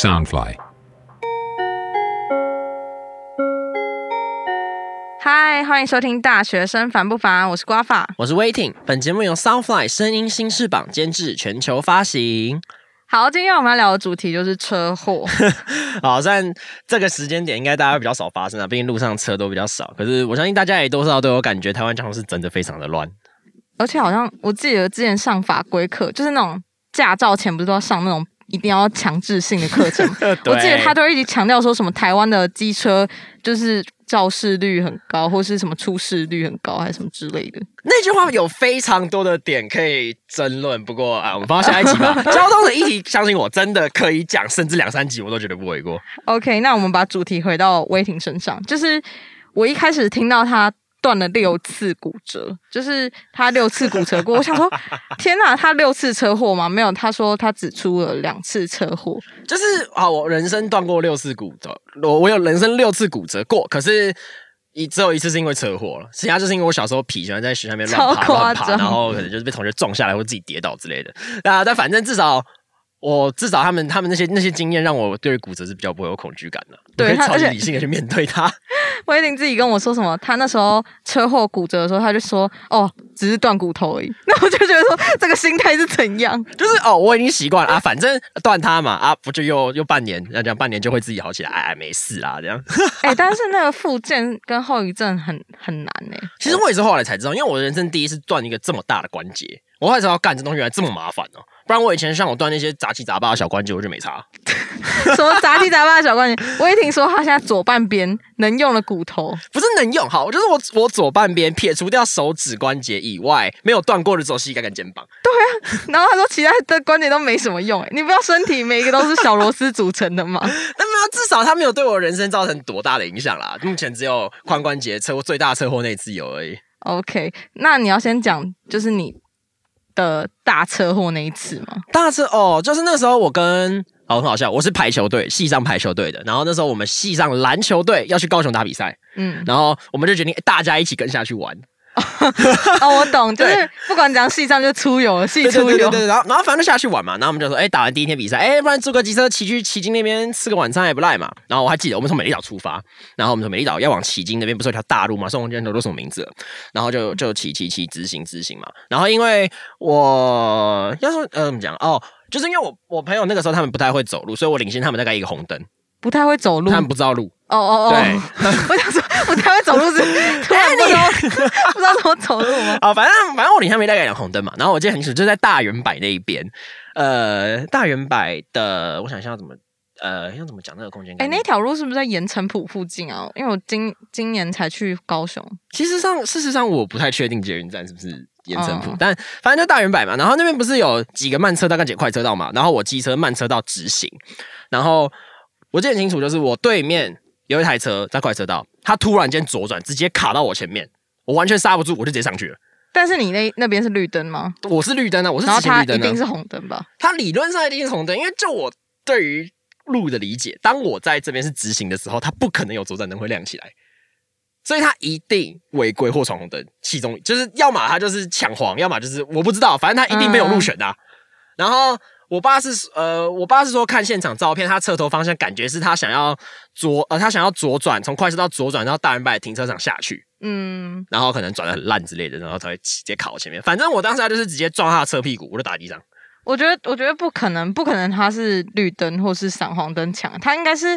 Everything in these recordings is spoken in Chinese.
Soundfly。嗨，欢迎收听《大学生烦不烦》，我是瓜法。我是 Waiting，本节目由 Soundfly 声音新翅膀监制，全球发行。好，今天我们要聊的主题就是车祸。好，虽然这个时间点应该大家比较少发生啊，毕竟路上车都比较少。可是我相信大家也多少都有感觉，台湾交通是真的非常的乱。而且好像我记得之前上法规课，就是那种驾照前不是都要上那种一定要强制性的课程？我记得他都一直强调说什么台湾的机车就是肇事率很高，或是什么出事率很高，还是什么之类的。那句话有非常多的点可以争论，不过啊，我们放到下一集吧。交通的议题，相信我真的可以讲，甚至两三集我都觉得不为过。OK，那我们把主题回到威霆身上，就是我一开始听到他断了六次骨折，就是他六次骨折过，我想说，天哪，他六次车祸吗？没有，他说他只出了两次车祸。就是啊，我人生断过六次骨折，我我有人生六次骨折过，可是一只有一次是因为车祸了，其他就是因为我小时候皮喜欢在学校里面乱爬乱爬，然后可能就是被同学撞下来或自己跌倒之类的。啊，但反正至少。我至少他们他们那些那些经验让我对骨折是比较不会有恐惧感的，我可以超级理性的去面对它。威霆自己跟我说什么，他那时候车祸骨折的时候，他就说：“哦，只是断骨头而已。”那我就觉得说，这个心态是怎样？就是哦，我已经习惯了啊，反正断它嘛啊，不就又又半年，那这样半年就会自己好起来，哎，没事啦，这样。哎、但是那个附件跟后遗症很很难哎、其实我也是后来才知道，因为我人生第一次断一个这么大的关节，我才知道干这东西原来这么麻烦哦。不然我以前像我断那些杂七杂八的小关节，我就没差。什么杂七杂八的小关节？我一听说他现在左半边能用的骨头，不是能用好，就是我我左半边撇除掉手指关节以外，没有断过的只有膝盖跟肩膀。对啊然后他说其他的关节都没什么用、欸，你不知道身体每一个都是小螺丝组成的吗？那么至少他没有对我人生造成多大的影响啦。目前只有髋关节车祸最大车祸那一次有而已。OK，那你要先讲就是你的大车祸那一次吗？大车哦，就是那时候我跟哦很好笑，我是排球队，系上排球队的。然后那时候我们系上篮球队要去高雄打比赛，嗯，然后我们就决定大家一起跟下去玩。哦，我懂，就是不管怎样，戏上就出游了，戏对对出游。对对对，然后然后反正就下去玩嘛。然后我们就说，哎，打完第一天比赛，哎，不然租个机车骑去旗津那边吃个晚餐也不赖嘛。然后我还记得我们从美丽岛出发，然后我们从美丽岛要往旗津那边，不是有条大路嘛？宋红街头都什么名字了？然后就就骑骑骑直行直行嘛。然后因为我要说呃怎么讲哦，就是因为我我朋友那个时候他们不太会走路，所以我领先他们大概一个红灯，不太会走路。他们不知道路。哦哦哦，对 我想说 不太会走路是 突然不知道 不知道怎么走路吗？啊，反正反正我领他们大概两红灯嘛，然后我记得很清楚，就在大圆柏那一边，呃，大圆柏的，我想一下要怎么，呃，要怎么讲那个空间概哎、念？那条路是不是在盐城埔附近啊？因为我今今年才去高雄。其实上，事实上我不太确定捷运站是不是盐城埔，哦但反正就大圆柏嘛。然后那边不是有几个慢车道跟几个快车道嘛？然后我机车慢车道直行，然后我记得很清楚，就是我对面有一台车在快车道，它突然间左转，直接卡到我前面，我完全刹不住，我就直接上去了。但是你那那边是绿灯吗？我是绿灯啊，我是然后它直行绿灯啊。一定是红灯吧？它理论上一定是红灯，因为就我对于路的理解，当我在这边是直行的时候，它不可能有左转灯会亮起来，所以它一定违规或闯红灯，其中就是要么它就是抢黄，要么就是我不知道，反正它一定没有路权啊。然后我爸是呃，我爸是说看现场照片，他车头方向感觉是他想要左呃，他想要左转，从快车道左转到大圆柏停车场下去。嗯，然后可能转的很烂之类的，然后才会直接卡我前面。反正我当时就是直接撞他的车屁股，我就打地上。我觉得我觉得不可能，不可能他是绿灯或是闪黄灯抢，他应该是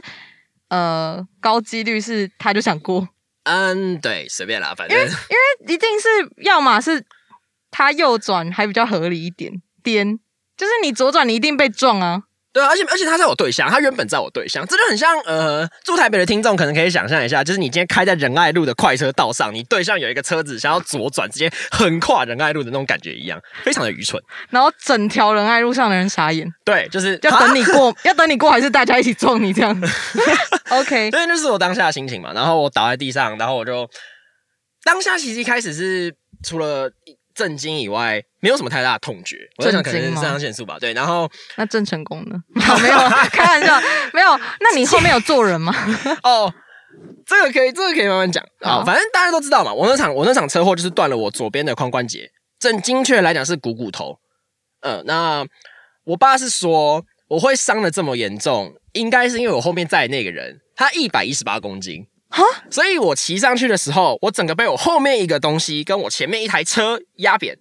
呃高几率是他就想过，嗯，对，随便啦，反正因为一定是要么是他右转还比较合理一点，颠就是你左转你一定被撞啊。对啊，而且而且他在我对象，他原本在我对象，这就很像呃，住台北的听众可能可以想象一下，就是你今天开在仁爱路的快车道上，你对象有一个车子想要左转，直接横跨仁爱路的那种感觉一样，非常的愚蠢。然后整条仁爱路上的人傻眼，对，就是要等你过，要等你过，还是大家一起撞你这样？OK，对，那就是我当下的心情嘛。然后我倒在地上，然后我就当下其实一开始是除了震惊以外，没有什么太大的痛觉。我在想可能是肾上腺素吧。对，然后那郑成功呢？没有，开玩笑，没有。那你后面有坐人吗？哦，这个可以，这个可以慢慢讲啊。反正大家都知道嘛，我那场我那场车祸就是断了我左边的髋关节，正精确来讲是股骨头。嗯、那我爸是说我会伤的这么严重，应该是因为我后面载的那个人他一百一十八公斤，哈，所以我骑上去的时候，我整个被我后面一个东西跟我前面一台车压扁。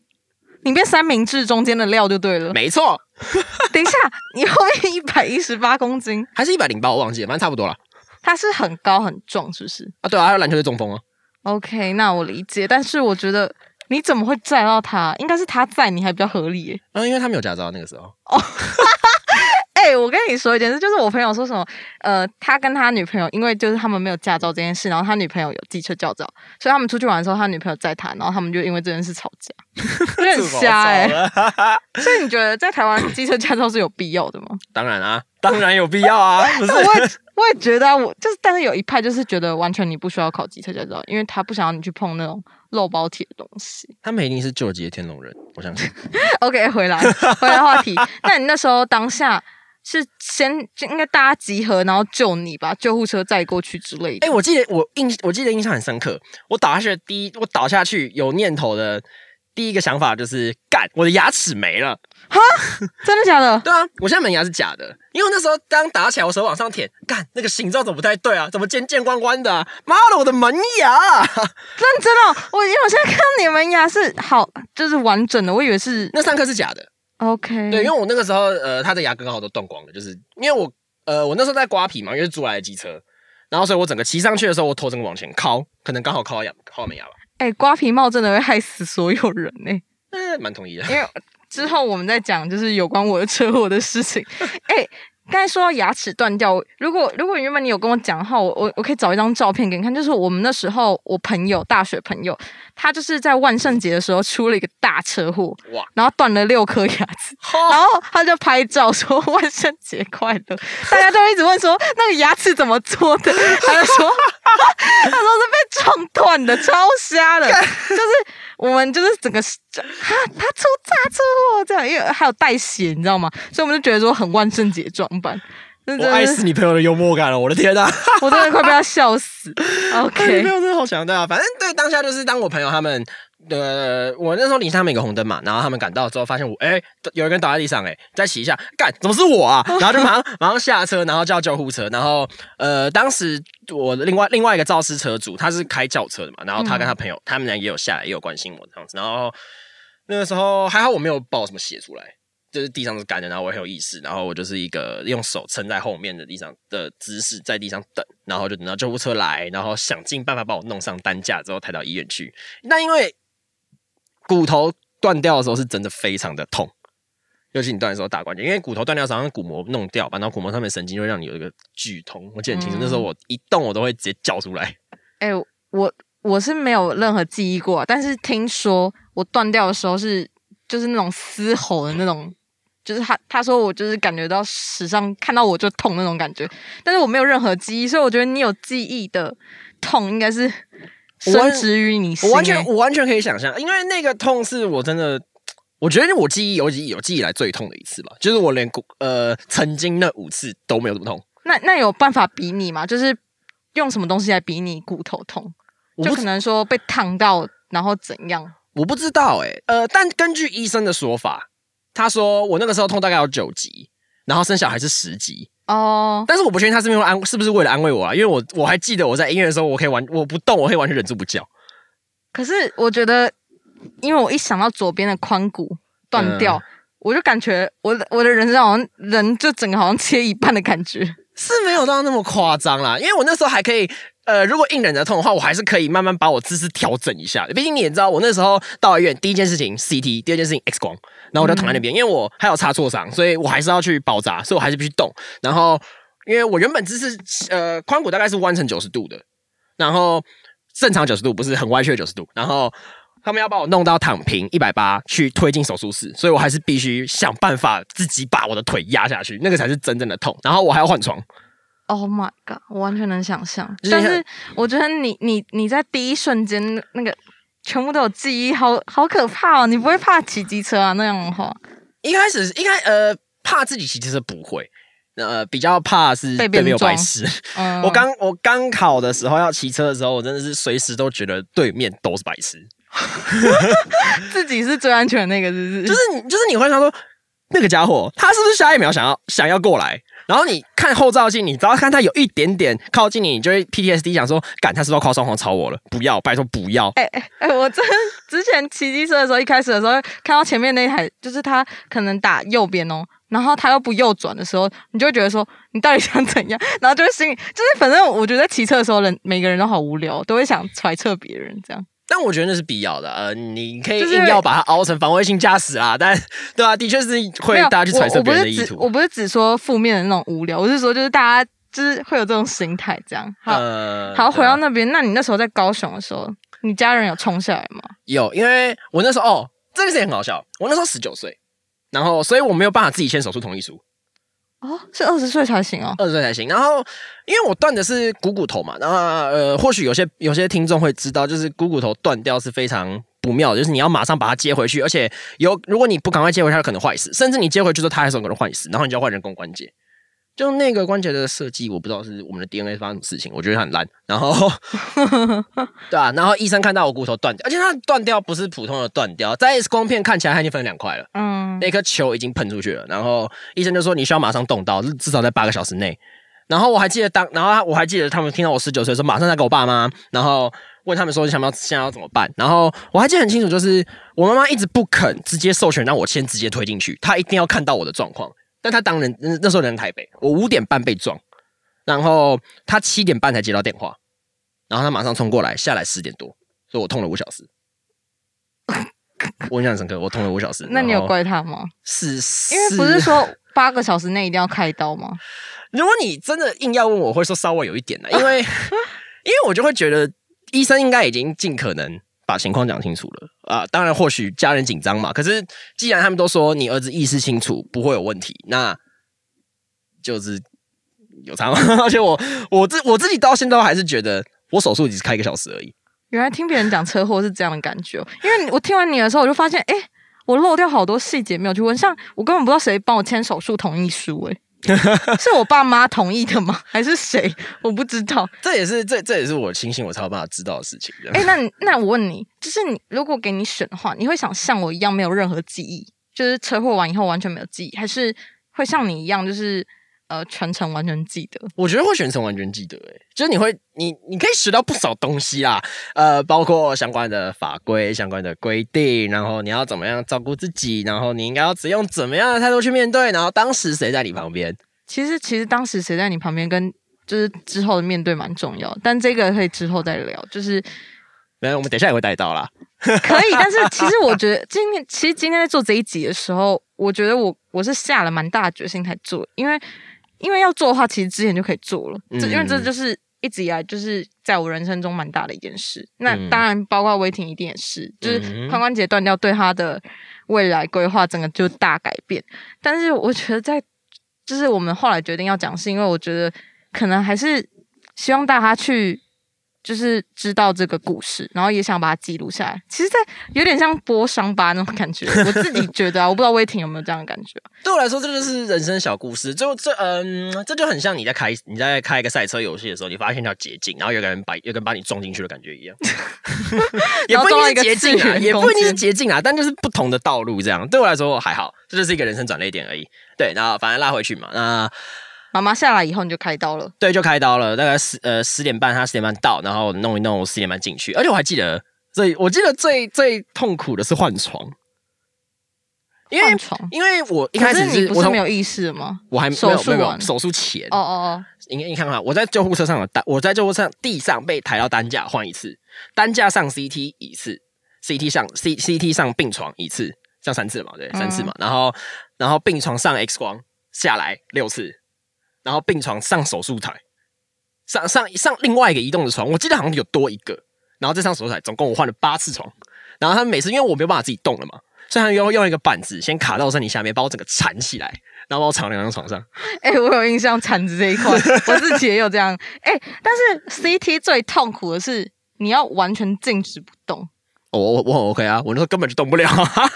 你变三明治中间的料就对了。没错，等一下，你后面一百一十八公斤，还是一百零八，我忘记了，反正差不多了。他是很高很壮，是不是？啊，对啊，还有篮球队中锋啊。OK，那我理解，但是我觉得你怎么会载到他？应该是他载你还比较合理耶。嗯，因为他没有驾照那个时候。哎、我 跟你说一件事，就是我朋友说什么，呃，他跟他女朋友，因为就是他们没有驾照这件事，然后他女朋友有机车驾照，所以他们出去玩的时候，他女朋友载他，然后他们就因为这件事吵架，有点瞎哎、所以你觉得在台湾机车驾照是有必要的吗？当然啊，当然有必要啊，不是？我也我也觉得啊，我就是，但是有一派就是觉得完全你不需要考机车驾照，因为他不想要你去碰那种肉包铁的东西。他们一定是救急的天龙人，我相信。OK，回来回来话题。那你那时候当下是先就应该大家集合，然后救你吧，救护车载过去之类的。哎、我记得我印，我记得印象很深刻。我倒下去的第一，我倒下去有念头的第一个想法就是，干，我的牙齿没了。哈真的假的？对啊，我现在门牙是假的，因为我那时候刚打起来，我手往上舔，干，那个形状怎么不太对啊？怎么尖尖弯弯的、啊？妈的，我的门牙！认真哦，我因为我现在看到你门牙是好，就是完整的，我以为是那三颗是假的。OK。对，因为我那个时候，呃，他的牙根刚好都断光了，就是因为我，呃，我那时候在刮皮嘛，因为是租来的机车，然后所以我整个骑上去的时候，我头整个往前靠，可能刚好靠到牙，靠到门牙吧。哎、刮皮帽真的会害死所有人呢、嗯、蛮同意的。因为 之后我们再讲就是有关我的车祸的事情。哎、刚才说到牙齿断掉，如果如果原本你有跟我讲的话，我我我可以找一张照片给你看，就是我们那时候我朋友大学朋友，他就是在万圣节的时候出了一个大车祸，哇，然后断了六颗牙齿，然后他就拍照说万圣节快乐，大家都一直问说那个牙齿怎么做的，他就说 他说是被撞断的，超瞎的，就是我们就是整个哈他出大车祸这样，因为还有带血，你知道吗？所以我们就觉得说很万圣节装扮。我爱死你朋友的幽默感了，我的天呐、我真的快被他笑死。OK，朋友真的好强大啊！反正对当下就是当我朋友他们，呃，我那时候领他们一个红灯嘛，然后他们赶到之后，发现我哎、有一个人倒在地上、哎，再骑一下，干怎么是我啊？然后就马上马上下车，然后叫救护车，然后呃，当时我另外另外一个肇事车主他是开轿车的嘛，然后他跟他朋友、他们俩也有下来，也有关心我这样子，然后那个时候还好我没有爆什么血出来。就是地上是干的，然后我很有意识，然后我就是一个用手撑在后面的地上的姿势，在地上等，然后就等到救护车来，然后想尽办法把我弄上担架之后抬到医院去。那因为骨头断掉的时候是真的非常的痛，尤其你断的时候打关节，因为骨头断掉的时候，好像骨膜弄掉吧，然后骨膜上面神经就会让你有一个剧痛。我记得很清楚，嗯那时候我一动我都会直接叫出来。哎、我我是没有任何记忆过啊，但是听说我断掉的时候是就是那种嘶吼的那种，就是他他说我就是感觉到史上看到我就痛那种感觉，但是我没有任何记忆，所以我觉得你有记忆的痛应该是我植于你心、我完全欸我完全可以想象，因为那个痛是我真的，我觉得我记忆有记忆有记忆以来最痛的一次吧，就是我连骨呃曾经那五次都没有这么痛。那那有办法比拟吗？就是用什么东西来比拟骨头痛？就可能说被烫到，然后怎样？我不知道哎、呃，但根据医生的说法，他说我那个时候痛大概有九级，然后生小孩是十级，哦，但是我不确定他是因为安是不是为了安慰我啊，因为我我还记得我在医院的时候，我可以完我不动，我可以完全忍住不叫。可是我觉得，因为我一想到左边的髋骨断掉，嗯我就感觉我的我的人生好像人就整个好像切一半的感觉。是没有到那么夸张啦，因为我那时候还可以，呃，如果硬忍着痛的话，我还是可以慢慢把我姿势调整一下。毕竟你也知道，我那时候到医院第一件事情 CT，第二件事情 X 光，然后我就躺在那边，因为我还有擦挫伤，所以我还是要去包扎，所以我还是必须动。然后，因为我原本姿势，呃，髋骨大概是弯成九十度的，然后正常九十度，不是很歪曲的九十度，然后。他们要把我弄到躺平一百八去推进手术室，所以我还是必须想办法自己把我的腿压下去，那个才是真正的痛。然后我还要换床，Oh my god！我完全能想象，但是我觉得你你你在第一瞬间那个全部都有记忆，好好可怕哦！你不会怕骑机车啊？那样的话，一开始一开呃怕自己骑机车不会，呃比较怕是被别人撞痴。嗯，我刚我刚考的时候要骑车的时候，我真的是随时都觉得对面都是白痴，自己是最安全的那个，是不是？就是你就是你会想说，那个家伙，他是不是下一秒想要想要过来？然后你看后照镜，你只要看他有一点点靠近你，你就会 PTSD 想说，赶他是不是靠双黄超我了？不要，拜托不要。哎哎哎，我真之前骑机车的时候，一开始的时候看到前面那台，就是他可能打右边哦，然后他又不右转的时候，你就会觉得说，你到底想怎样？然后就会心里就是，反正我觉得骑车的时候，人每个人都好无聊，都会想揣测别人这样。但我觉得那是必要的，呃，你可以硬要把它熬成防卫性驾驶啦，但对啊，的确是会大家去揣测别人的意图。我不是只说负面的那种无聊，我是说就是大家就是会有这种心态这样。好，好，回到那边，那你那时候在高雄的时候，你家人有冲下来吗？有，因为我那时候哦，这个事情很好笑，我那时候十九岁，然后所以我没有办法自己签手术同意书。哦，是二十岁才行哦，二十岁才行。然后，因为我断的是股骨头嘛，然后呃，或许有些有些听众会知道，就是股骨头断掉是非常不妙的，就是你要马上把它接回去，而且有如果你不赶快接回去，它可能坏死，甚至你接回去之后，它还是可能坏死，然后你就要换人工关节。就那个关节的设计，我不知道是我们的 DNA 发生什么事情，我觉得很烂。然后，对啊，然后医生看到我骨头断掉，而且它断掉不是普通的断掉，在 X 光片看起来它已经分两块了。嗯，那颗球已经喷出去了。然后医生就说你需要马上动刀，至少在八个小时内。然后我还记得当，然后我还记得他们听到我十九岁的时候马上在给我爸妈，然后问他们说想不要现在要怎么办。然后我还记得很清楚，就是我妈妈一直不肯直接授权让我先直接推进去，她一定要看到我的状况。但他当人那时候人台北，我五点半被撞，然后他七点半才接到电话，然后他马上冲过来，下来十点多，所以我痛了五小时。我印象深刻，我痛了五小时。那你有怪他吗？是，因为不是说八个小时内一定要开刀吗？如果你真的硬要问，我会说稍微有一点的，因为 因为我就会觉得医生应该已经尽可能。把情况讲清楚了啊！当然，或许家人紧张嘛。可是，既然他们都说你儿子意识清楚，不会有问题，那就是有差吗？而且，我我自我自己到现在还是觉得，我手术只是开一个小时而已。原来听别人讲车祸是这样的感觉，因为我听完你的时候，我就发现，哎，我漏掉好多细节没有去问，像我根本不知道谁帮我签手术同意书，哎。是我爸妈同意的吗？还是谁？我不知道。这也是这这也是我庆幸我才有办法知道的事情。哎，那那我问你，就是你如果给你选的话，你会想像我一样没有任何记忆，就是车祸完以后完全没有记忆，还是会像你一样，就是？呃，全程完全记得，我觉得会全程完全记得，哎，就是你会，你你可以学到不少东西啦，呃，包括相关的法规、相关的规定，然后你要怎么样照顾自己，然后你应该要只用怎么样的态度去面对，然后当时谁在你旁边？其实，其实当时谁在你旁边，跟就是之后的面对蛮重要，但这个可以之后再聊，就是，没有，我们等一下也会带到啦。可以，但是 其实我觉得今天，其实今天在做这一集的时候，我觉得我我是下了蛮大的决心才做，因为。因为要做的话，其实之前就可以做了。这因为这就是一直以来就是在我人生中蛮大的一件事。那当然，包括威霆一定也是，就是髋关节断掉对他的未来规划整个就大改变。但是我觉得，在就是我们后来决定要讲，是因为我觉得可能还是希望大家去。就是知道这个故事，然后也想把它记录下来。其实，在有点像播伤疤那种感觉。我自己觉得啊，我不知道威霆有没有这样的感觉。对我来说，这就是人生小故事。就这，嗯，这就很像你在开你在开一个赛车游戏的时候，你发现一条捷径，然后有个人把有个人把你撞进去的感觉一样。也不一定是捷径啊，也不一定是捷径啊，但就是不同的道路这样。对我来说还好，这就是一个人生转捩点而已。对，然后反正拉回去嘛，那。妈妈下来以后你就开刀了，对，就开刀了。大概十呃十点半，他十点半到，然后弄一弄，十点半进去。而且我还记得最，我记得最最痛苦的是换床，因为床，因为我一开始你不是没有意识吗？我还没有没有手术前，哦哦哦，你你看看，我在救护车上有担，我在救护车地上被抬到担架换一次，担架上 CT 一次，CT 上 C CT 上病床一次，这样三次嘛，对，三次嘛。然后然后病床上 X 光下来六次。然后病床上手术台，上上上另外一个移动的床，我记得好像有多一个。然后再上手术台，总共我换了八次床。然后他每次因为我没有办法自己动了嘛，所以他用用一个板子先卡到身体下面，把我整个缠起来，然后把我藏两张床上。哎，我有印象缠子这一块，我自己也有这样。哎，但是 CT 最痛苦的是你要完全静止不动。我我我很 OK 啊，我那时候根本就动不了。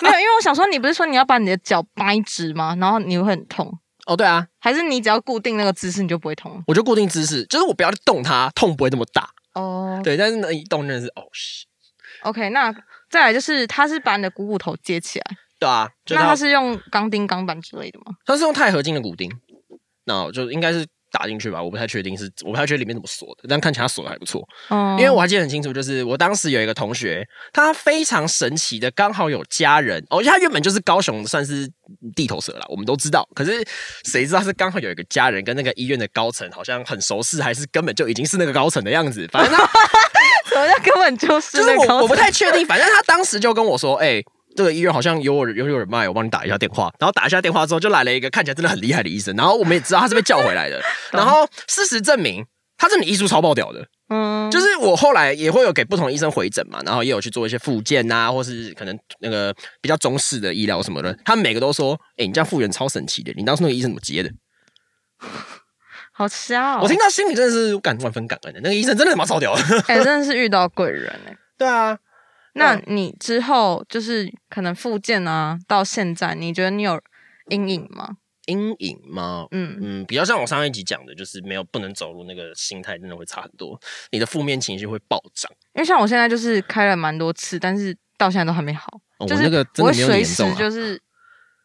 没有，因为我想说，你不是说你要把你的脚掰直吗？然后你会很痛。哦，对啊，还是你只要固定那个姿势，你就不会痛。我就固定姿势，就是我不要动它，痛不会这么大。哦，对，但是那一动真的是哦是，OK，那再来就是，他是把你的股骨头接起来。对啊，就那他他是用钢钉、钢板之类的吗？他是用钛合金的骨钉，那就应该是打进去吧，我不太确定是，我不太确定里面怎么锁的，但看起来锁的还不错。嗯，因为我还记得很清楚，就是我当时有一个同学，他非常神奇的，刚好有家人哦，他原本就是高雄算是地头蛇了，我们都知道。可是谁知道是刚好有一个家人跟那个医院的高层好像很熟识，还是根本就已经是那个高层的样子。反正他 什么叫根本就是就是我我不太确定，反正他当时就跟我说，哎、这个医院好像有我有有人脉，我帮你打一下电话。然后打一下电话之后，就来了一个看起来真的很厉害的医生。然后我们也知道他是被叫回来的。然后事实证明，他真的医术超爆屌的。嗯，就是我后来也会有给不同医生回诊嘛，然后也有去做一些复健啊、或是可能那个比较中式的医疗什么的。他们每个都说：“哎、你这样复原超神奇的，你当初那个医生怎么接的？”好笑哦！我听到心里真的是感万分感恩的。那个医生真的他妈超屌的。哎、真的是遇到贵人哎、对啊，那嗯你之后就是可能复健啊，到现在你觉得你有阴影吗？阴影吗？嗯，嗯，比较像我上一集讲的，就是没有不能走路，那个心态真的会差很多，你的负面情绪会暴涨。因为像我现在就是开了蛮多次，但是到现在都还没好，就是哦我那个真的没有你会随时严重啊，就是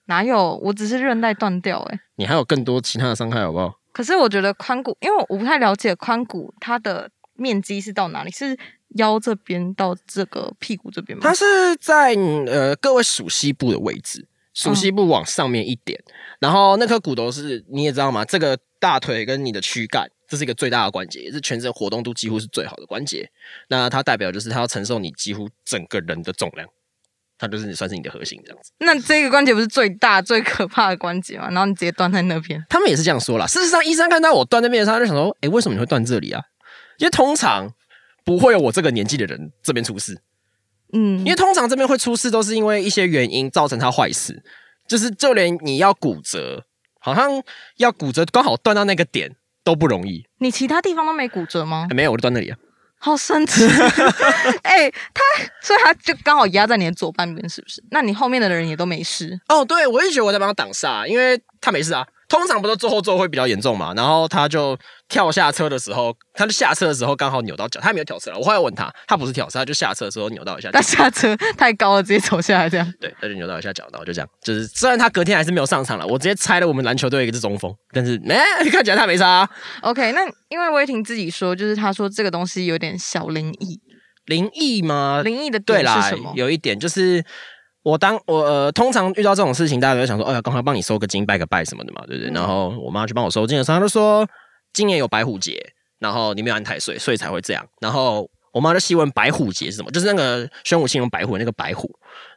哪有，我只是韧带断掉哎、你还有更多其他的伤害，好不好？可是我觉得髋骨，因为我不太了解髋骨它的面积是到哪里，是腰这边到这个屁股这边吗它？是在呃各位属膝部的位置，属膝部往上面一点，然后那颗骨头是你也知道吗？这个大腿跟你的躯干，这是一个最大的关节，也是全身活动度几乎是最好的关节。那它代表就是它要承受你几乎整个人的重量，它就是你算是你的核心这样子。那这个关节不是最大最可怕的关节吗？然后你直接断在那边，他们也是这样说啦。事实上，医生看到我断那边的时候，他就想说：“诶，为什么你会断这里啊？因为通常不会有我这个年纪的人这边出事。”嗯因为通常这边会出事，都是因为一些原因造成他坏事，就是就连你要骨折，好像要骨折刚好断到那个点都不容易。你其他地方都没骨折吗哎？没有，我就断那里啊。好神奇！哎、他所以他就刚好压在你的左半边，是不是？那你后面的人也都没事。哦，对，我一直觉得我在帮他挡煞，因为他没事啊。通常不都坐后座会比较严重嘛，然后他就跳下车的时候，他就下车的时候刚好扭到脚，他还没有跳车了。我后来问他，他不是跳车，他就下车的时候扭到一下脚那，下车太高了，直接走下来这样。对，他就扭到一下脚，然后就这样，就是虽然他隔天还是没有上场了，我直接拆了我们篮球队一个是中锋，但是哎、看起来他没差、啊。OK，那因为威霆自己说，就是他说这个东西有点小灵异，灵异吗？灵异的对啦点是什么？，有一点就是我当我呃，通常遇到这种事情，大家都会想说，哎呀，赶快帮你收个金、拜个拜什么的嘛，对不对？嗯然后我妈去帮我收金的时候，她就说今年有白虎节，然后你没有安太岁，所以才会这样。然后我妈就细问白虎节是什么，就是那个玄武星用白虎那个白虎。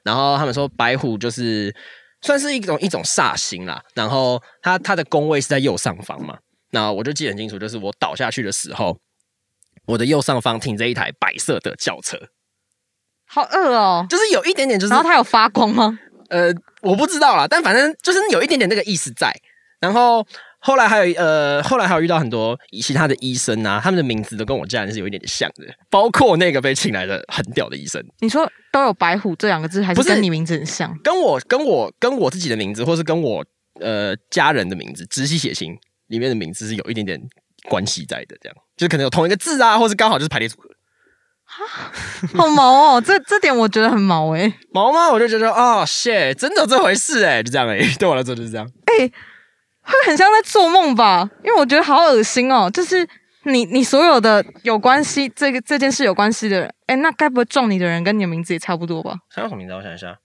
然后他们说白虎就是算是一种一种煞星啦，然后它它的宫位是在右上方嘛。那我就记得很清楚，就是我倒下去的时候，我的右上方停着一台白色的轿车。好饿哦。就是有一点点，就是然后它有发光吗？呃，我不知道啦，但反正就是有一点点那个意思在。然后后来还有呃，后来还有遇到很多其他的医生啊，他们的名字都跟我家人是有一点点像的，包括那个被请来的很屌的医生，你说都有白虎这两个字，还不是是跟你名字很像？跟我跟我跟我自己的名字，或是跟我呃家人的名字，直系血亲里面的名字是有一点点关系在的，这样就是可能有同一个字啊，或是刚好就是排列组合。好毛哦，这这点我觉得很毛哎、毛吗？我就觉得哦，shit，真的有这回事哎，就这样哎，对我来说就是这样。哎会很像在做梦吧？因为我觉得好恶心哦，就是你你所有的有关系这个这件事有关系的人，哎，那该不会撞你的人跟你的名字也差不多吧？他叫什么名字啊？我想一下，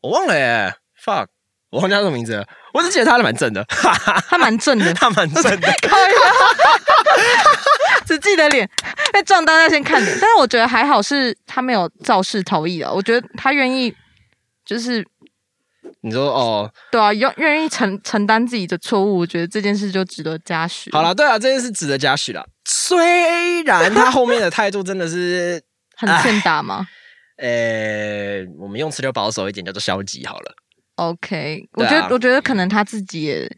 我忘了耶，fuck，我忘记他什么名字了。我只记得他蛮正的，他蛮正的，他蛮正的。只记得脸，被撞到要先看脸。但是我觉得还好是他没有肇事逃逸啊，我觉得他愿意就是你说哦，对啊，愿愿意承承担自己的错误，我觉得这件事就值得嘉许。好，了，对啊，这件事值得嘉许了。虽然他后面的态度真的是，很欠打吗呃，我们用词就保守一点，叫做消极好了。？OK，我觉得我觉得可能他自己也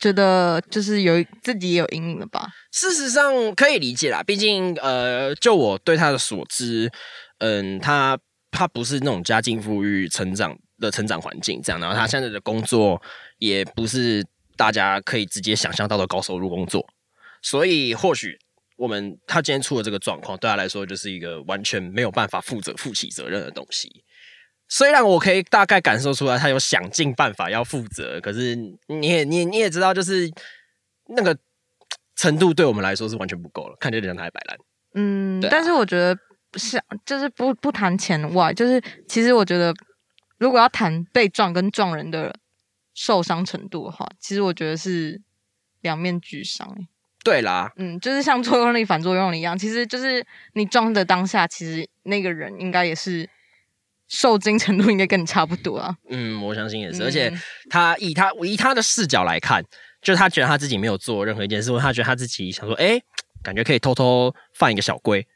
觉得就是有自己也有阴影了吧。事实上可以理解啦，毕竟呃，就我对他的所知，嗯，他他不是那种家境富裕、成长的成长环境这样，然后他现在的工作也不是大家可以直接想象到的高收入工作，所以或许我们他今天出了这个状况，对他来说就是一个完全没有办法负责、负起责任的东西。虽然我可以大概感受出来他有想尽办法要负责，可是你也你你也知道，就是那个程度对我们来说是完全不够了，看见人他还摆烂。嗯，啊但是我觉得是就是不不谈钱外，就是其实我觉得如果要谈被撞跟撞人的受伤程度的话，其实我觉得是两面俱伤、欸。对啦，嗯，就是像作用力反作用力一样，其实就是你撞的当下，其实那个人应该也是受惊程度应该跟你差不多啊。嗯，我相信也是，嗯。而且他以他以他的视角来看，就是他觉得他自己没有做任何一件事，或他觉得他自己想说，哎、感觉可以偷偷放一个小龟，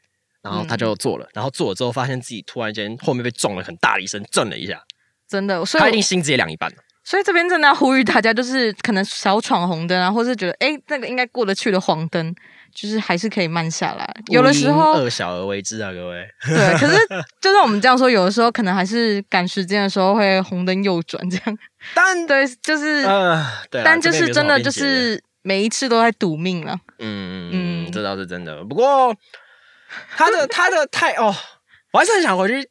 然后他就做了，然后做了之后，发现自己突然间后面被撞了很大的一声，震了一下，真的，所以他一定心直接凉一半了。所以这边真的要呼吁大家，就是可能小闯红灯啊，或是觉得哎那个应该过得去的黄灯，就是还是可以慢下来。有的时候二小而为之啊，各位。对，可是就算我们这样说，有的时候可能还是赶时间的时候会红灯右转这样。但对，就是，呃，对，但就是真的就是每一次都在赌命了。嗯嗯，这倒是真的。不过他的他的太哦，我还是很想回去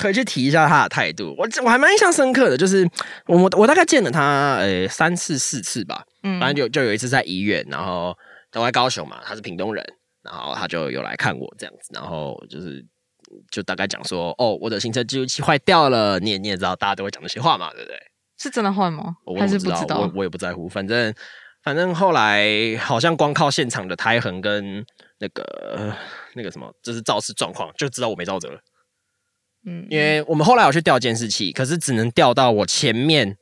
回去提一下他的态度。我我还蛮印象深刻的，就是我我我大概见了他呃三次四次吧，嗯，反正就就有一次在医院，然后他在高雄嘛，他是屏东人，然后他就有来看我这样子，然后就是。就大概讲说，哦，我的行车记录器坏掉了。你也你也知道，大家都会讲这些话嘛，对不对？是真的坏吗？我还是不知道？我我也不在乎，反正反正后来好像光靠现场的胎痕跟那个那个什么，就是肇事状况，就知道我没肇责了。嗯，因为我们后来有去调监视器，可是只能调到我前面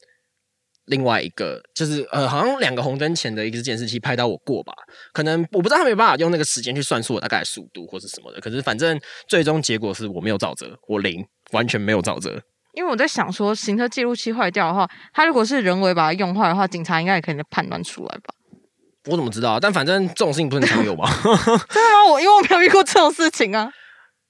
另外一个，就是呃，好像两个红灯前的一个监视器拍到我过吧。可能我不知道他没有办法用那个时间去算出我大概的速度或是什么的，可是反正最终结果是我没有照责，我零，完全没有照责。因为我在想说，行车记录器坏掉的话，他如果是人为把它用坏的话，警察应该也可以判断出来吧？我怎么知道？但反正这种事情不是很常有吗？真的吗？我因为我没有遇过这种事情啊。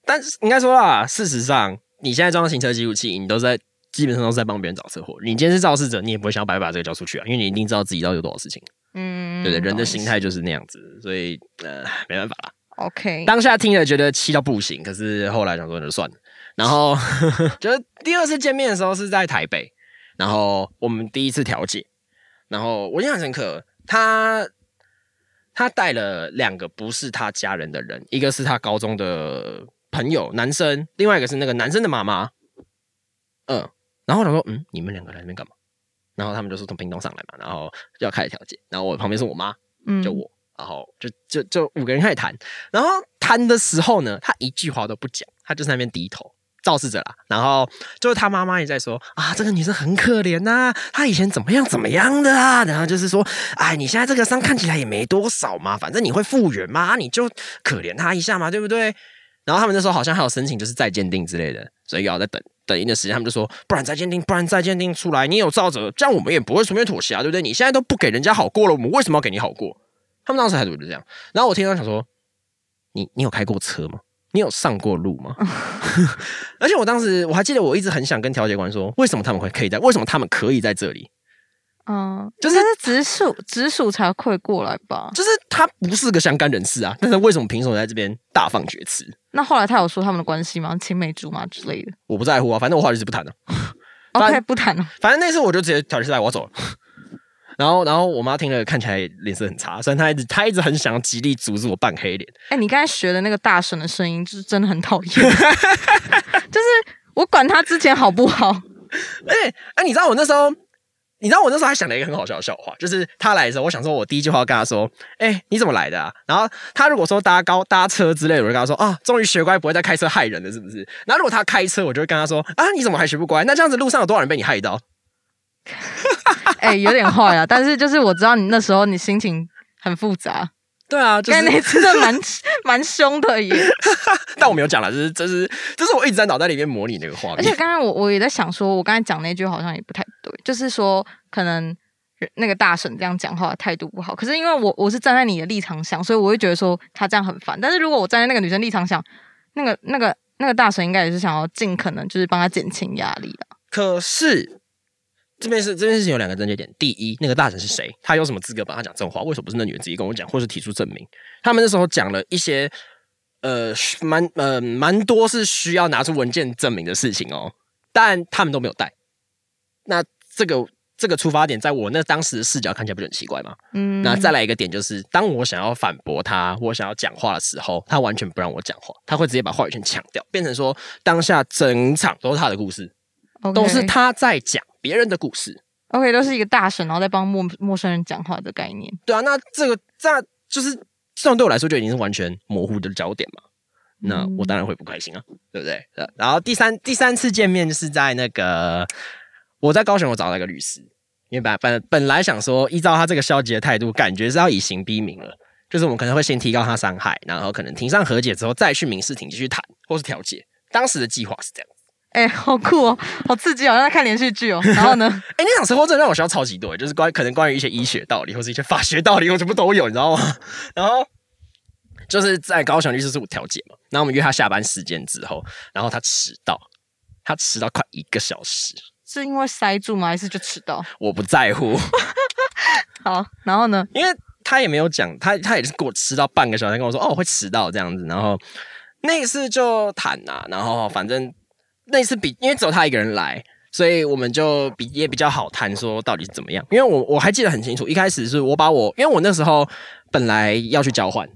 但是应该说啦，事实上，你现在装行车记录器，你都在基本上都是在帮别人找车祸。你今天是肇事者，你也不会想要白白把这个交出去啊，因为你一定知道自己到底有多少事情。嗯，对对，人的心态就是那样子，所以呃，没办法啦。OK。当下听了觉得气到不行，可是后来想说那就算了。然后 就是第二次见面的时候是在台北，然后我们第一次调解，然后我印象深刻，他他带了两个不是他家人的人，一个是他高中的朋友男生，另外一个是那个男生的妈妈。嗯，然后他说，嗯，你们两个来这边干嘛？然后他们就说从屏东上来嘛，然后要开始调解，然后我旁边是我妈，嗯就我，然后就就就五个人开始谈，然后谈的时候呢，他一句话都不讲，他就在那边低头。肇事者啦，然后就是他妈妈也在说啊，这个女生很可怜呐、她以前怎么样怎么样的啊，然后就是说，哎，你现在这个伤看起来也没多少嘛，反正你会复原嘛，你就可怜她一下嘛，对不对？然后他们那时候好像还有申请就是再鉴定之类的，所以要再等等一段时间，他们就说，不然再鉴定，不然再鉴定出来，你有造责，这样我们也不会随便妥协啊，对不对？你现在都不给人家好过了，我们为什么要给你好过？他们当时态度就这样。然后我听到想说，你你有开过车吗？你有上过路吗？而且我当时我还记得，我一直很想跟调解官说，为什么他们会可以在，为什么他们可以在这里？嗯，就就是是直属直属才会过来吧？就是他不是个相干人士啊，但是为什么凭什么在这边大放厥词？那后来他有说他们的关系吗？青梅竹马之类的我不在乎啊，反正我后来就是不谈了。反？OK，不谈了。反正那次我就直接调解下来，我要走了。然后，然后我妈听了，看起来脸色很差，虽然她一直她一直很想要极力阻止我扮黑脸。哎、你刚才学的那个大神的声音，就是真的很讨厌。就是我管他之前好不好，哎、哎，你知道我那时候，你知道我那时候还想了一个很好笑的笑话，就是他来的时候，我想说我第一句话跟他说：“哎、你怎么来的啊？”然后他如果说搭高搭车之类的，我就跟他说：“啊，终于学乖，不会再开车害人了，是不是？”然后如果他开车，我就会跟他说：“啊，你怎么还学不乖？那这样子路上有多少人被你害到？” 哎、有点坏啊。但是就是我知道你那时候你心情很复杂，对啊，就刚才那是，次真的蛮 蛮凶的耶。但我没有讲了，这是这是这是我一直在脑袋里面模拟那个画面而且。刚刚我我也在想说，我刚才讲那句好像也不太对，就是说可能那个大婶这样讲话态度不好。可是因为我我是站在你的立场想，所以我会觉得说他这样很烦。但是如果我站在那个女生立场想，那个那个那个大婶应该也是想要尽可能就是帮他减轻压力啊。可是这边是这边事情有两个症结点，第一，那个大臣是谁？他有什么资格帮他讲这种话？为什么不是那女人自己跟我讲，或是提出证明？他们那时候讲了一些呃蛮呃蛮多是需要拿出文件证明的事情哦。但他们都没有带。那这个这个出发点，在我那当时的视角看起来不是很奇怪吗？嗯，那再来一个点就是，当我想要反驳他，我想要讲话的时候，他完全不让我讲话，他会直接把话语权抢掉，变成说当下整场都是他的故事，都是他在讲别人的故事。OK，都是一个大神，然后再帮陌陌生人讲话的概念。对啊，那这个这就是这种对我来说就已经是完全模糊的焦点嘛。那我当然会不开心啊，对不对？呃然后第三第三次见面就是在那个我在高雄，我找到一个律师，因为本本本来想说，依照他这个消极的态度，感觉是要以刑逼民了，就是我们可能会先提高他伤害，然后可能庭上和解之后再去民事庭继续谈或是调解。当时的计划是这样。哎、好酷哦，好刺激哦，好像在看连续剧哦。然后呢？哎、那场车祸真的让我学到超级多，就是关可能关于一些医学道理或是一些法学道理，我全部都有，你知道吗？然后就是在高雄律师事务调解嘛，然后我们约他下班时间之后，然后他迟到，他迟到快一个小时，是因为塞住吗？还是就迟到？我不在乎，好，然后呢？因为他也没有讲，他他也是给我迟到半个小时，跟我说哦我会迟到这样子，然后那一次就谈呐、然后反正那一次比因为只有他一个人来。所以我们就比也比较好谈，说到底是怎么样。因为我我还记得很清楚，一开始是我把我，因为我那时候本来要去交换，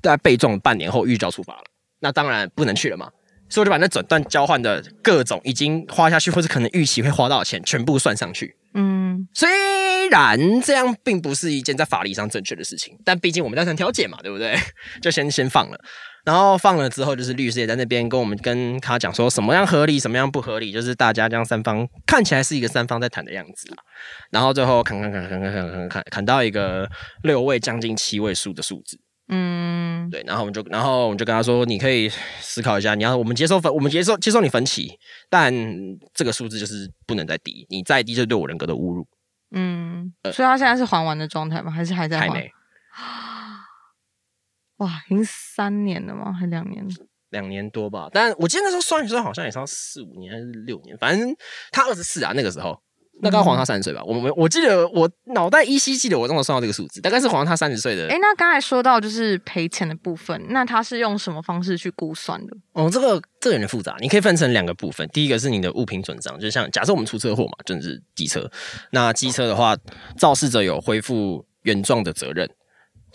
在被撞半年后预交出发了，那当然不能去了嘛，所以我就把那整段交换的各种已经花下去，或者可能预期会花到的钱全部算上去。嗯，虽然这样并不是一件在法律上正确的事情，但毕竟我们在谈调解嘛，对不对？就先先放了，然后放了之后，就是律师也在那边跟我们跟他讲说什么样合理，什么样不合理，就是大家这样三方看起来是一个三方在谈的样子啊。然后最后砍砍砍砍砍砍砍砍砍到一个六位将近七位数的数字，嗯，对，然后我们就然后我们就跟他说，你可以思考一下，你要我们接受分，我们接受接受你分歧，但这个数字就是不能再低，你再低就对我人格的侮辱，嗯，所以他现在是还完的状态吗？还是还在还？还没。哇，已经三年了吗？还两年？两年多吧，但我记得那时候算的时候好像也是要四五年还是六年，反正他二十四啊，那个时候，那刚好他三十岁吧。我们我记得我脑袋依稀记得我那时候算到这个数字，大概是黄他三十岁的。哎，那刚才说到就是赔钱的部分，那他是用什么方式去估算的？哦，这个这个有点复杂，你可以分成两个部分。第一个是你的物品损伤，就像假设我们出车祸嘛，就是机车。那机车的话，肇事者有恢复原状的责任。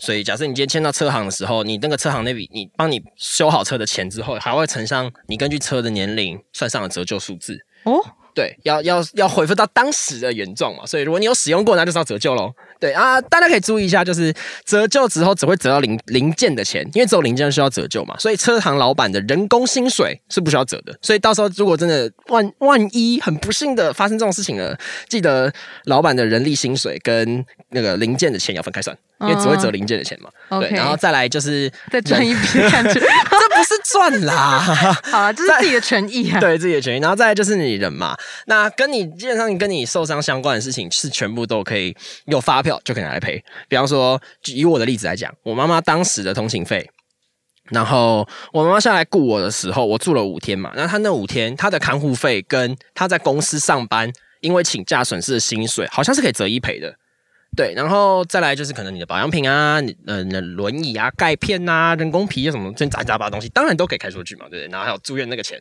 所以，假设你今天签到车行的时候，你那个车行那笔，你帮你修好车的钱之后，还会乘上你根据车的年龄算上的折旧数字。哦，对，要要要恢复到当时的原状嘛，所以如果你有使用过，那就是要折旧喽。对啊，大家可以注意一下，就是折旧之后只会折到零零件的钱，因为只有零件需要折旧嘛，所以车行老板的人工薪水是不需要折的。所以到时候如果真的万万一很不幸的发生这种事情了，记得老板的人力薪水跟那个零件的钱要分开算，因为只会折零件的钱嘛。对然后再来就是再赚一笔感觉。这不是赚啦。好了，这是自己的权益啊。对自己的权益，然后再来就是你人嘛，那跟你基本上跟你受伤相关的事情是全部都可以有发票就可以拿来赔。比方说，以我的例子来讲，我妈妈当时的通勤费，然后我妈妈下来雇我的时候，我住了五天嘛，那她那五天她的看护费跟她在公司上班因为请假损失的薪水，好像是可以折一赔的。对，然后再来就是可能你的保养品啊，你呃你的轮椅啊、钙片啊、人工皮啊什么这杂七杂八的东西，当然都可以开出去嘛，对不对？然后还有住院那个钱，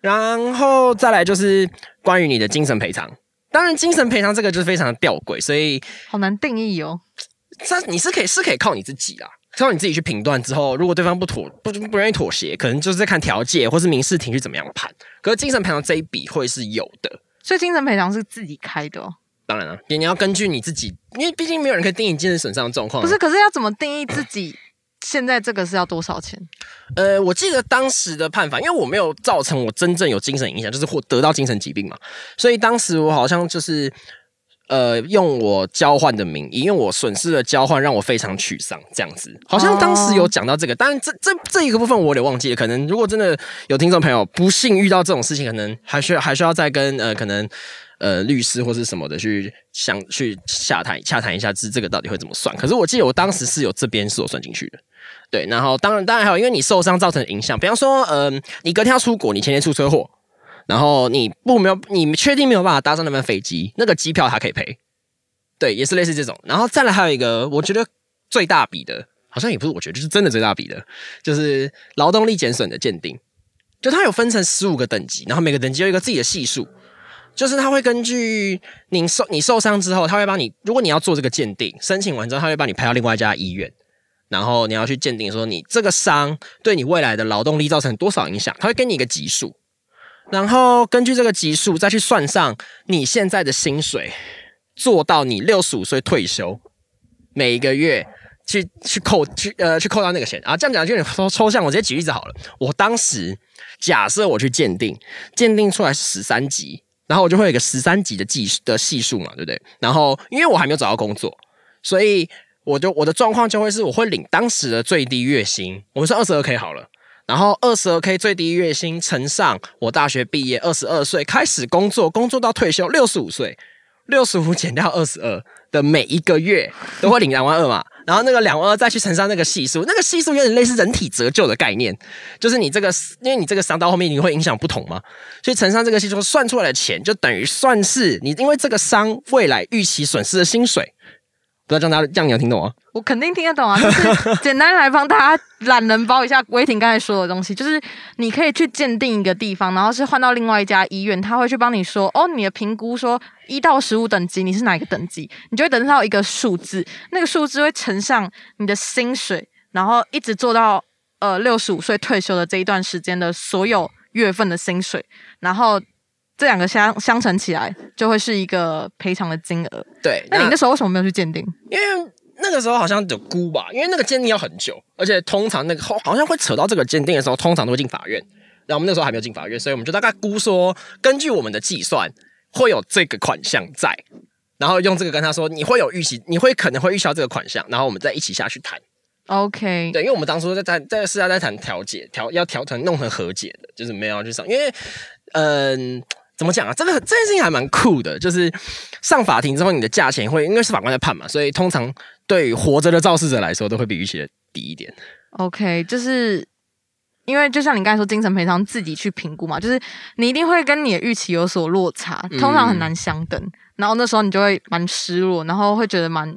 然后再来就是关于你的精神赔偿。当然，精神赔偿这个就是非常的吊诡，所以好难定义哦。这你是可以是可以靠你自己啦，靠你自己去评断之后，如果对方不妥不不愿意妥协，可能就是在看调解或是民事庭去怎么样判。可是精神赔偿这一笔会是有的，所以精神赔偿是自己开的、哦，当然了，也你要根据你自己，因为毕竟没有人可以定义精神损伤的状况啊。不是？可是要怎么定义自己？现在这个是要多少钱？呃，我记得当时的判罚，因为我没有造成我真正有精神影响，就是或得到精神疾病嘛，所以当时我好像就是呃用我交换的名义，因为我损失了交换，让我非常沮丧，这样子。好像当时有讲到这个，当然这这这一个部分我有点忘记了，可能如果真的有听众朋友不幸遇到这种事情，可能还需要还需要再跟呃可能。呃，律师或是什么的去想去洽谈洽谈一下，这这个到底会怎么算？可是我记得我当时是有这边是有算进去的，对。然后当然当然还有，因为你受伤造成的影响，比方说，呃，你隔天要出国，你前天出车祸，然后你不没有你确定没有办法搭上那班飞机，那个机票它可以赔，对，也是类似这种。然后再来还有一个，我觉得最大笔的，好像也不是我觉得，就是真的最大笔的，就是劳动力减损的鉴定。就它有分成十五个等级，然后每个等级有一个自己的系数，就是他会根据你受你受伤之后，他会帮你，如果你要做这个鉴定，申请完之后，他会帮你派到另外一家医院，然后你要去鉴定说你这个伤对你未来的劳动力造成多少影响，他会给你一个级数，然后根据这个级数再去算上你现在的薪水，做到你六十五岁退休，每一个月。去去扣去呃去扣到那个钱啊，这样讲就有点抽抽象。我直接举例子好了。我当时假设我去鉴定，鉴定出来是十三级，然后我就会有一个十三级的计的系数嘛，对不对？然后因为我还没有找到工作，所以我就我的状况就会是我会领当时的最低月薪，我们是二十二 k 好了，然后二十二 k 最低月薪乘上我大学毕业二十二岁开始工作，工作到退休六十五岁，六十五减掉二十二的每一个月都会领两万二嘛。然后那个两万二再去乘上那个系数，那个系数有点类似人体折旧的概念，就是你这个，因为你这个伤到后面你会影响不同嘛，所以乘上这个系数算出来的钱，就等于算是你因为这个伤未来预期损失的薪水。不知道这样，这样你有听懂啊？我肯定听得懂啊！就是 简单来帮大家懒人包一下威霆刚才说的东西，就是你可以去鉴定一个地方，然后是换到另外一家医院，他会去帮你说，哦，你的评估说一到十五等级，你是哪一个等级？你就会得到一个数字，那个数字会乘上你的薪水，然后一直做到呃六十五岁退休的这一段时间的所有月份的薪水，然后。这两个相相乘起来，就会是一个赔偿的金额。对，那你那时候为什么没有去鉴定？因为那个时候好像有估吧，因为那个鉴定要很久，而且通常那个好像会扯到这个鉴定的时候，通常都会进法院。然后我们那时候还没有进法院，所以我们就大概估说，根据我们的计算，会有这个款项在，然后用这个跟他说，你会有预期，你会可能会预销这个款项，然后我们再一起下去谈。OK，对，因为我们当初在在在是在谈调解，调要调成弄成和解的，就是没有去上，因为嗯。怎么讲啊？这个这件事情还蛮酷的，就是上法庭之后，你的价钱会因为是法官在判嘛，所以通常对活着的肇事者来说，都会比预期的低一点。OK，就是因为就像你刚才说，精神赔偿自己去评估嘛，就是你一定会跟你的预期有所落差，通常很难相等。然后那时候你就会蛮失落，然后会觉得蛮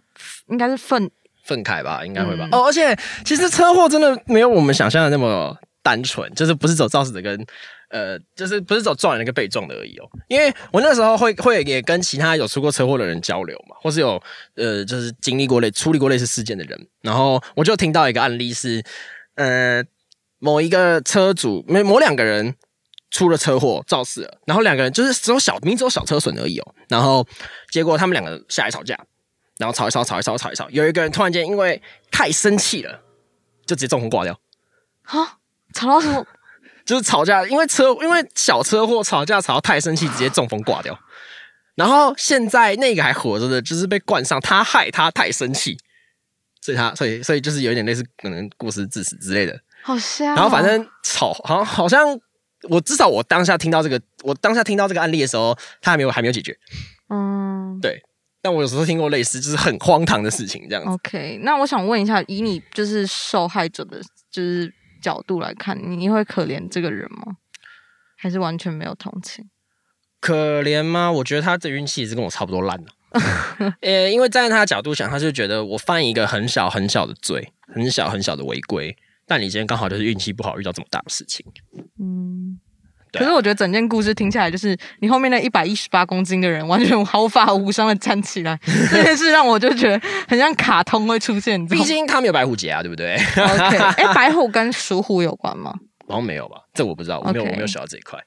应该是愤愤慨吧，应该会吧。哦，而且其实车祸真的没有我们想象的那么单纯，就是不是走肇事者跟。呃，就是不是走撞人那个被撞的而已哦，因为我那时候会会也跟其他有出过车祸的人交流嘛，或是有呃，就是经历过类处理过类似事件的人，然后我就听到一个案例是，呃，某一个车主，某某两个人出了车祸肇事了，然后两个人就是只有小，明只有小车损而已哦，然后结果他们两个下来吵架，然后吵一吵，吵一吵，吵一吵，有一个人突然间因为太生气了，就直接中风挂掉，哈，吵到什么？就是吵架，因为车因为小车祸吵架吵到太生气，直接中风挂掉。然后现在那个还活着的，就是被冠上他害他太生气，所以他所以所以就是有点类似可能过失致死之类的。好像。然后反正吵，好像好像我至少我当下听到这个，我当下听到这个案例的时候，他还没有还没有解决。嗯，对。但我有时候听过类似就是很荒唐的事情这样子。OK，那我想问一下，以你就是受害者的，就是。角度来看，你会可怜这个人吗？还是完全没有同情？可怜吗？我觉得他的运气也是跟我差不多烂了。呃，因为站在他的角度想，他就觉得我犯一个很小很小的罪，很小很小的违规，但你今天刚好就是运气不好，遇到这么大的事情。嗯。可是我觉得整件故事听起来，就是你后面那一百一十八公斤的人完全毫发无伤的站起来，这件事让我就觉得很像卡通会出现。毕竟他们有白虎节啊，对不对？OK，哎，白虎跟属虎有关吗？好像没有吧，这我不知道，我没有我没有学到这一块。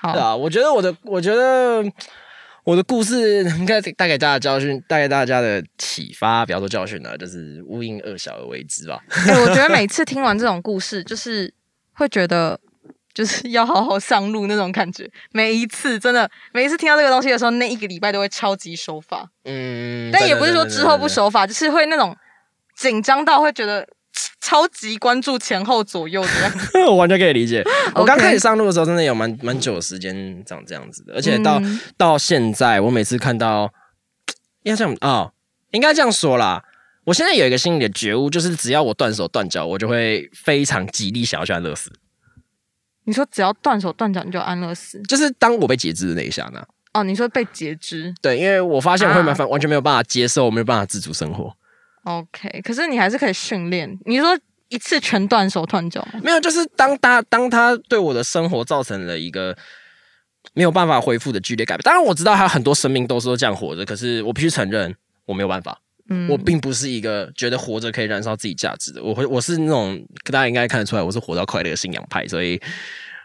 好啊，我觉得我的我觉得我的故事应该带给大家教训，带给大家的启发，比方说教训呢，就是勿因恶小而为之吧。哎，我觉得每次听完这种故事，就是会觉得。就是要好好上路那种感觉，每一次真的，每一次听到这个东西的时候，那一个礼拜都会超级守法。嗯，但也不是说之后不守法，就是会那种紧张到会觉得超级关注前后左右这样。我完全可以理解。我刚开始上路的时候，真的有蛮蛮久的时间长这样子的，而且到到现在，我每次看到，应该这样啊，应该这样说啦。我现在有一个心理的觉悟，就是只要我断手断脚，我就会非常极力想要去安乐死。你说只要断手断脚你就安乐死，就是当我被截肢的那一下呢？哦，你说被截肢？对，因为我发现我会麻烦，完全没有办法接受，没有办法自主生活。OK，可是你还是可以训练。你说一次全断手断脚吗？没有，就是当他当他对我的生活造成了一个没有办法恢复的剧烈改变。当然我知道还有很多生命都是都这样活着，可是我必须承认我没有办法。嗯我并不是一个觉得活着可以燃烧自己价值的，我会我是那种大家应该看得出来，我是活到快乐的信仰派。所以，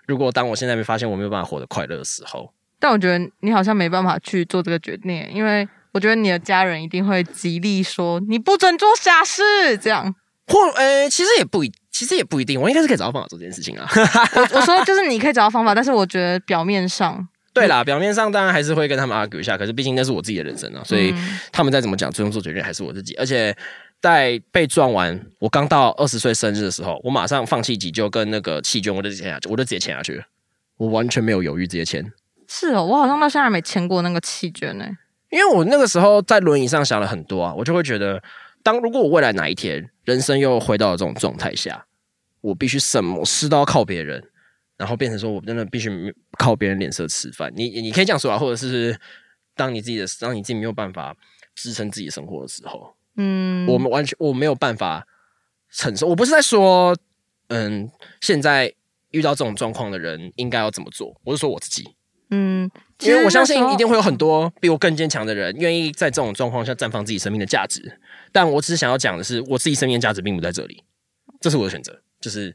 如果当我现在没发现我没有办法活得快乐的时候，但我觉得你好像没办法去做这个决定，因为我觉得你的家人一定会极力说你不准做傻事，这样。或呃，其实也不一，其实也不一定，我应该是可以找到方法做这件事情啊。我我说就是你可以找到方法，但是我觉得表面上，对啦，表面上当然还是会跟他们 argue 一下，可是毕竟那是我自己的人生啊，所以嗯他们再怎么讲，最终做决定还是我自己。而且在被撞完，我刚到二十岁生日的时候，我马上放弃急救跟那个弃捐，我就直接下去，我就直接签下去了，我完全没有犹豫，直接签。是哦，我好像到现在还没签过那个弃捐呢。因为我那个时候在轮椅上想了很多啊，我就会觉得，当如果我未来哪一天人生又回到了这种状态下，我必须什么事都要靠别人，然后变成说我真的必须靠别人脸色吃饭。你你可以这样说啊，或者是当你自己的当你自己没有办法支撑自己生活的时候，嗯，我们完全我没有办法承受。我不是在说，嗯，现在遇到这种状况的人应该要怎么做，我是说我自己。嗯，因为我相信一定会。有很多比我更坚强的人，愿意在这种状况下绽放自己生命的价值。但我只是想要讲的是，我自己生命的价值并不在这里，这是我的选择，就是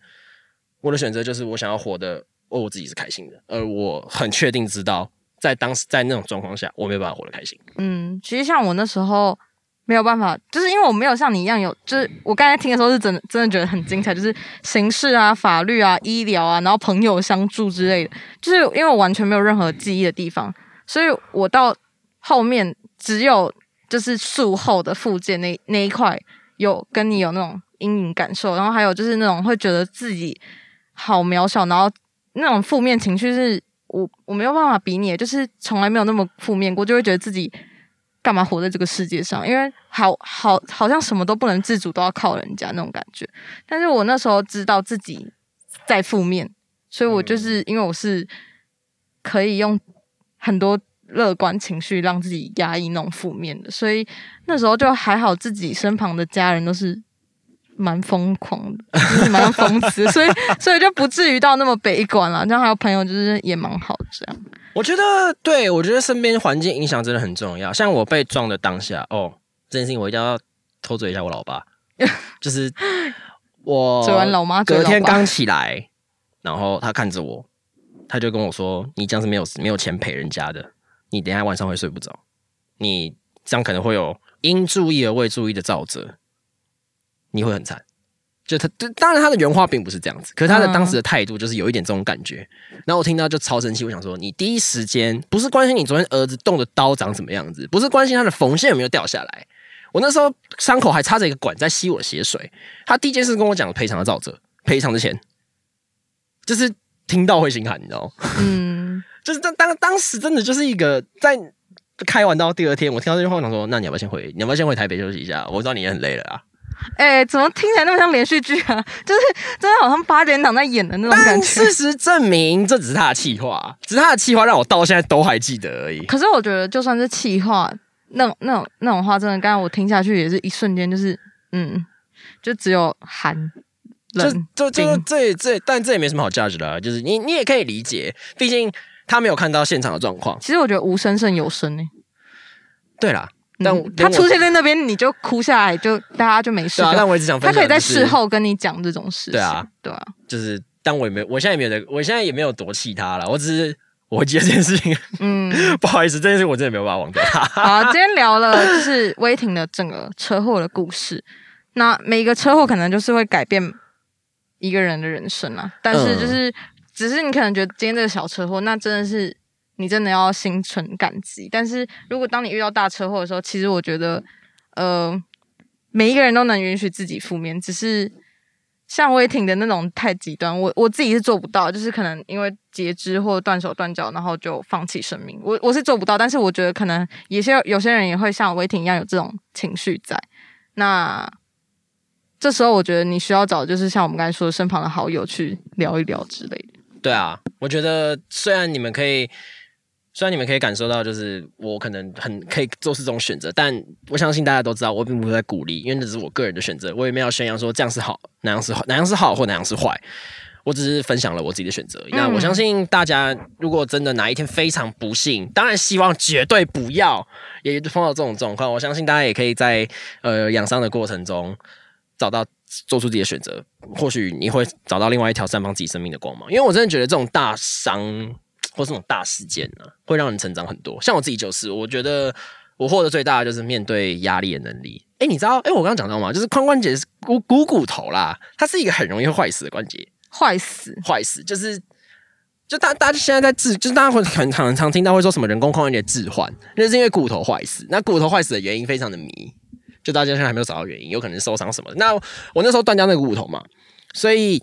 我的选择，就是我想要活得，哦，我自己是开心的，而我很确定知道，在当时在那种状况下，我没办法活得开心。嗯，其实像我那时候没有办法，就是因为我没有像你一样有，就是我刚才听的时候是真的真的觉得很精彩，就是刑事啊、法律啊、医疗啊，然后朋友相助之类的，就是因为我完全没有任何记忆的地方，所以我到后面只有就是术后的复健那那一块有跟你有那种阴影感受，然后还有就是那种会觉得自己好渺小，然后那种负面情绪是我我没有办法比拟，就是从来没有那么负面过，就会觉得自己干嘛活在这个世界上？因为好好好像什么都不能自主，都要靠人家那种感觉。但是我那时候知道自己在负面，所以我就是因为我是可以用很多乐观情绪让自己压抑那种负面的，所以那时候就还好，自己身旁的家人都是。蛮疯狂的，就是蛮疯子，所以所以就不至于到那么悲观了。然后还有朋友，就是也蛮好这样。我觉得，对我觉得身边环境影响真的很重要。像我被撞的当下，哦，这件事情我一定要偷嘴一下我老爸，就是我嘴完老妈隔天刚起来，然后他看着我，他就跟我说：“你这样是没有没有钱赔人家的，你等一下晚上会睡不着，你这样可能会有因注意而未注意的照责，你会很惨。”就他，就当然他的原话并不是这样子，可是他的嗯当时的态度就是有一点这种感觉。然后我听到就超生气，我想说，你第一时间不是关心你昨天儿子动的刀长什么样子，不是关心他的缝线有没有掉下来。我那时候伤口还插着一个管在吸我的血水。他第一件事跟我讲赔偿的照责，赔偿的钱，就是听到会心寒，你知道吗？嗯，就是当当当时真的就是一个在开完刀第二天，我听到这句话，我想说，那你要不要先回？你要不要先回台北休息一下？我知道你也很累了啊。哎、怎么听起来那么像连续剧啊？就是真的好像八点档在演的那种感觉。事实证明，这只是他的气话，只是他的气话让我到现在都还记得而已。可是我觉得，就算是气话，那种那种那种话，真的，刚刚我听下去也是一瞬间，就是嗯，就只有寒就冷就就冰这这，但这也没什么好价值的、啊，就是你你也可以理解，毕竟他没有看到现场的状况。其实我觉得无声胜有声呢、对啦，但我嗯他出现在那边，你就哭下来，就大家就没事对啊，但我一直想分他可以在事后跟你讲这种事情。对啊，对啊，就是，但我也没有，我现在也没有在，我现在也没有夺气他了，我只是我会记得这件事情，嗯，不好意思，这件事我真的没有办法忘掉它。好，今天聊了就是威霆的整个车祸的故事。那每一个车祸可能就是会改变一个人的人生啊，但是嗯就是、只是你可能觉得今天这个小车祸，那真的是你真的要心存感激。但是如果当你遇到大车祸的时候，其实我觉得，呃，每一个人都能允许自己负面，只是像威霆的那种太极端，我我自己是做不到，就是可能因为截肢或断手断脚，然后就放弃生命。我我是做不到，但是我觉得可能有些有些人也会像威霆一样有这种情绪在。那这时候我觉得你需要找就是像我们刚才说的身旁的好友去聊一聊之类的。对啊，我觉得虽然你们可以虽然你们可以感受到，就是我可能很可以做出这种选择，但我相信大家都知道，我并不是在鼓励，因为这是我个人的选择，我也没有宣扬说这样是好，哪样是好，哪样是好或哪样是坏。我只是分享了我自己的选择。那我相信大家，如果真的哪一天非常不幸，当然希望绝对不要也碰到这种状况。我相信大家也可以在呃养伤的过程中找到做出自己的选择，或许你会找到另外一条绽放自己生命的光芒。因为我真的觉得这种大伤。或这种大事件呢，会让人成长很多。像我自己就是，我觉得我获得最大的就是面对压力的能力。哎，你知道？哎，我刚刚讲到嘛，就是髋关节是股股骨头啦，它是一个很容易坏死的关节。坏死，坏死，就是就大大家现在在治，就是大家会很常常听到会说什么人工髋关节置换，那是因为骨头坏死。那骨头坏死的原因非常的迷，就大家现在还没有找到原因，有可能是受伤什么。那我那时候断掉那个骨头嘛，所以。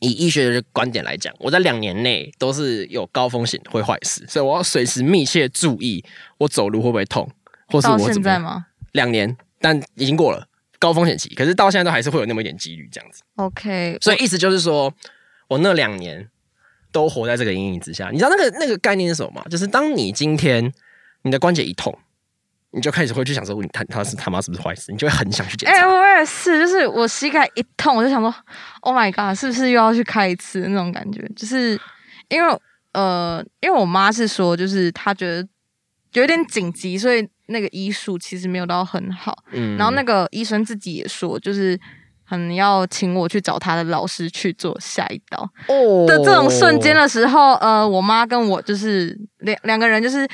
以医学的观点来讲，我在两年内都是有高风险会坏死，所以我要随时密切注意我走路会不会痛，或是我现在吗？两年，但已经过了高风险期，可是到现在都还是会有那么一点几率这样子。OK，所以意思就是说我那两年都活在这个阴影之下。你知道那个那个概念是什么吗？就是当你今天你的关节一痛。你就开始会去想说，你他他是他妈是不是坏事？你就会很想去检查。哎，我也是，就是我膝盖一痛，我就想说，Oh my god，是不是又要去开一次那种感觉？就是因为呃，因为我妈是说，就是她觉得有点紧急，所以那个医术其实没有到很好。嗯。然后那个医生自己也说，就是很要请我去找他的老师去做下一刀。哦。的这种瞬间的时候，呃，我妈跟我就是两两个人就是。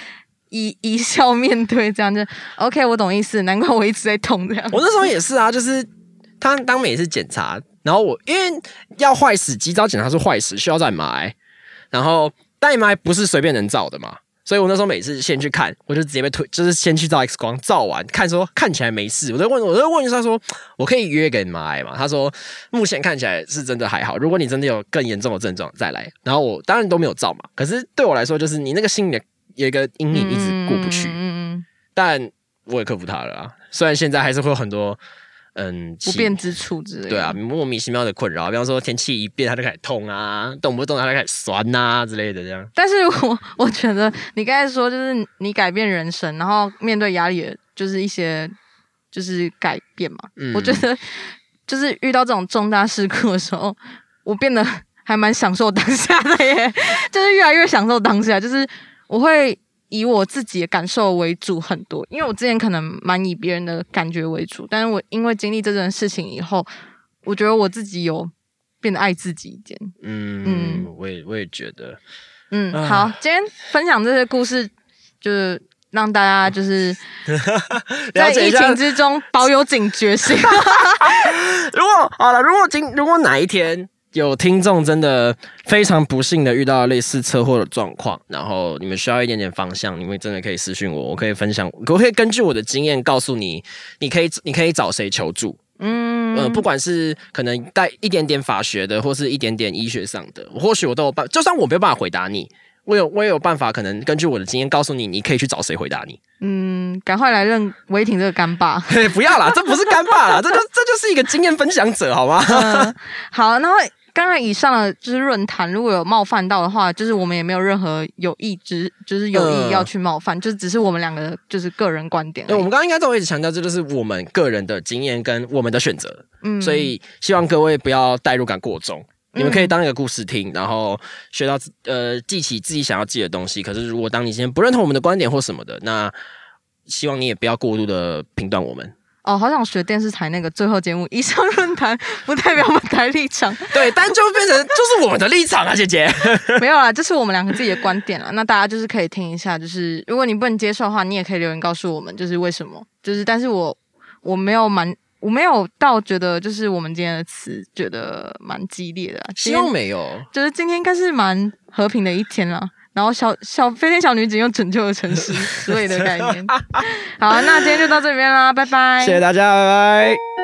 一一笑面对，这样就 OK，我懂意思。难怪我一直在痛这样。我那时候也是啊，就是他当每次检查，然后我因为要坏死，及早检查是坏死，需要再埋，然后代埋不是随便能照的嘛，所以我那时候每次先去看，我就直接被推，就是先去照 X 光，照完看说看起来没事，我就问，我就问他说，我可以约给你埋嘛？他说目前看起来是真的还好，如果你真的有更严重的症状再来。然后我当然都没有照嘛，可是对我来说，就是你那个心里。有一个阴影一直过不去，但我也克服它了啊。虽然现在还是会有很多嗯不便之处之类，对啊，莫名其妙的困扰，比方说天气一变它就开始痛啊，动不动它就开始酸呐之类的这样。但是我我觉得你刚才说就是你改变人生，然后面对压力，就是一些就是改变嘛。我觉得就是遇到这种重大事故的时候，我变得还蛮享受当下的耶，就是越来越享受当下，就是。我会以我自己的感受为主很多，因为我之前可能蛮以别人的感觉为主，但是我因为经历这件事情以后，我觉得我自己有变得爱自己一点。嗯嗯，我也我也觉得。嗯，好，今天分享这些故事，就是让大家就是 在疫情之中保有警觉性。如果好了，如果今如果哪一天。有听众真的非常不幸的遇到类似车祸的状况，然后你们需要一点点方向，你们真的可以私信我，我可以分享，我可以根据我的经验告诉你，你可以你可以找谁求助，嗯呃，不管是可能带一点点法学的，或是一点点医学上的，或许我都有办，就算我没有办法回答你，我有我也有办法，可能根据我的经验告诉你，你可以去找谁回答你。嗯，赶快来认维挺这个干爸，不要啦，这不是干爸啦，这就这就是一个经验分享者，好吗？好，然后。刚刚以上的就是论坛，如果有冒犯到的话，就是我们也没有任何有意之，就是有意要去冒犯，就只是我们两个就是个人观点。对，我们刚刚应该都一直强调，这就是我们个人的经验跟我们的选择。嗯，所以希望各位不要代入感过重，你们可以当一个故事听，然后学到呃记起自己想要记的东西。可是如果当你今天不认同我们的观点或什么的，那希望你也不要过度的评断我们。哦，好想学电视台那个最后节目，以上论坛不代表我们台立场。对，但就变成就是我们的立场啊，姐姐。没有啦，这是我们两个自己的观点啦。那大家就是可以听一下，就是如果你不能接受的话，你也可以留言告诉我们，就是为什么。就是，但是我我没有蛮，我没有到觉得就是我们今天的词觉得蛮激烈的。希望没有，就是今天应该是蛮和平的一天啦。然后小小飞天小女警又拯救了城市之类的概念。好，那今天就到这边啦，拜拜！谢谢大家，拜拜。